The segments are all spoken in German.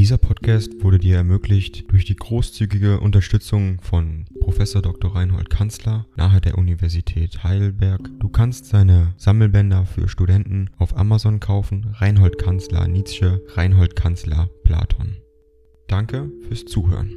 Dieser Podcast wurde dir ermöglicht durch die großzügige Unterstützung von Professor Dr. Reinhold Kanzler nahe der Universität Heidelberg. Du kannst seine Sammelbänder für Studenten auf Amazon kaufen. Reinhold Kanzler Nietzsche, Reinhold Kanzler Platon. Danke fürs Zuhören.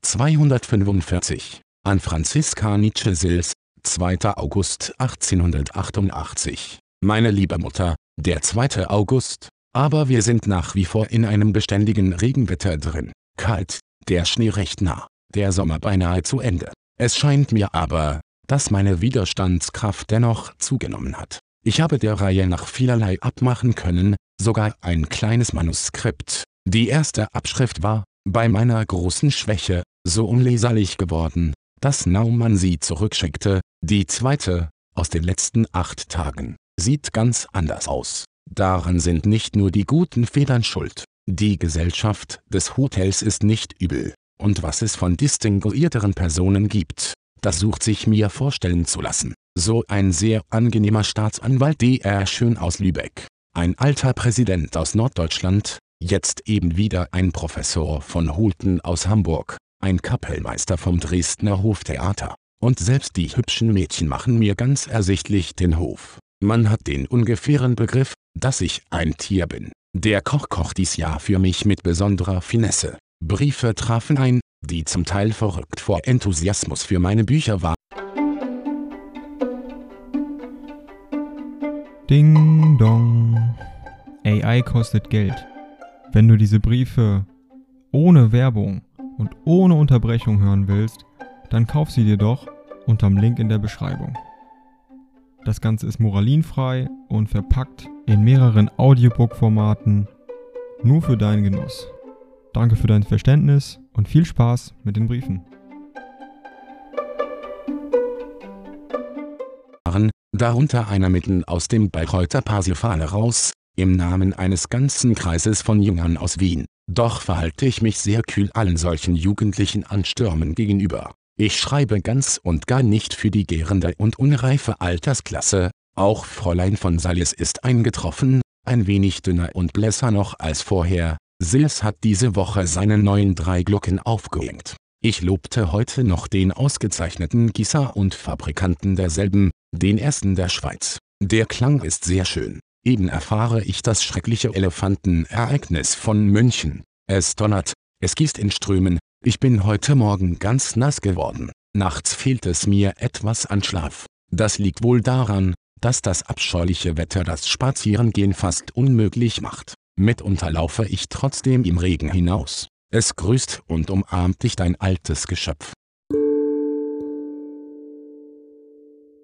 245 an Franziska Nietzsche Sils, 2. August 1888. Meine liebe Mutter, der 2. August, aber wir sind nach wie vor in einem beständigen Regenwetter drin. Kalt, der Schnee recht nah, der Sommer beinahe zu Ende. Es scheint mir aber, dass meine Widerstandskraft dennoch zugenommen hat. Ich habe der Reihe nach vielerlei abmachen können, sogar ein kleines Manuskript. Die erste Abschrift war, bei meiner großen Schwäche, so unleserlich geworden, dass Naumann sie zurückschickte, die zweite, aus den letzten acht Tagen, sieht ganz anders aus. Daran sind nicht nur die guten Federn schuld. Die Gesellschaft des Hotels ist nicht übel. Und was es von distinguierteren Personen gibt, das sucht sich mir vorstellen zu lassen. So ein sehr angenehmer Staatsanwalt DR Schön aus Lübeck, ein alter Präsident aus Norddeutschland, jetzt eben wieder ein Professor von Holten aus Hamburg, ein Kapellmeister vom Dresdner Hoftheater. Und selbst die hübschen Mädchen machen mir ganz ersichtlich den Hof. Man hat den ungefähren Begriff, dass ich ein Tier bin. Der Koch kocht dies Jahr für mich mit besonderer Finesse. Briefe trafen ein, die zum Teil verrückt vor Enthusiasmus für meine Bücher waren. Ding dong. AI kostet Geld. Wenn du diese Briefe ohne Werbung und ohne Unterbrechung hören willst, dann kauf sie dir doch unterm Link in der Beschreibung. Das Ganze ist moralinfrei und verpackt in mehreren Audiobook-Formaten nur für deinen Genuss. Danke für dein Verständnis und viel Spaß mit den Briefen. Darunter einer mitten aus dem Bayreuther Parsifal raus, im Namen eines ganzen Kreises von Jüngern aus Wien. Doch verhalte ich mich sehr kühl allen solchen jugendlichen Anstürmen gegenüber. Ich schreibe ganz und gar nicht für die gärende und unreife Altersklasse, auch Fräulein von Salles ist eingetroffen, ein wenig dünner und blässer noch als vorher, Sils hat diese Woche seine neuen drei Glocken aufgehängt. Ich lobte heute noch den ausgezeichneten Gießer und Fabrikanten derselben, den ersten der Schweiz. Der Klang ist sehr schön. Eben erfahre ich das schreckliche Elefantenereignis von München. Es donnert, es gießt in Strömen, ich bin heute Morgen ganz nass geworden. Nachts fehlt es mir etwas an Schlaf. Das liegt wohl daran, dass das abscheuliche Wetter das Spazierengehen fast unmöglich macht. Mitunter laufe ich trotzdem im Regen hinaus. Es grüßt und umarmt dich dein altes Geschöpf.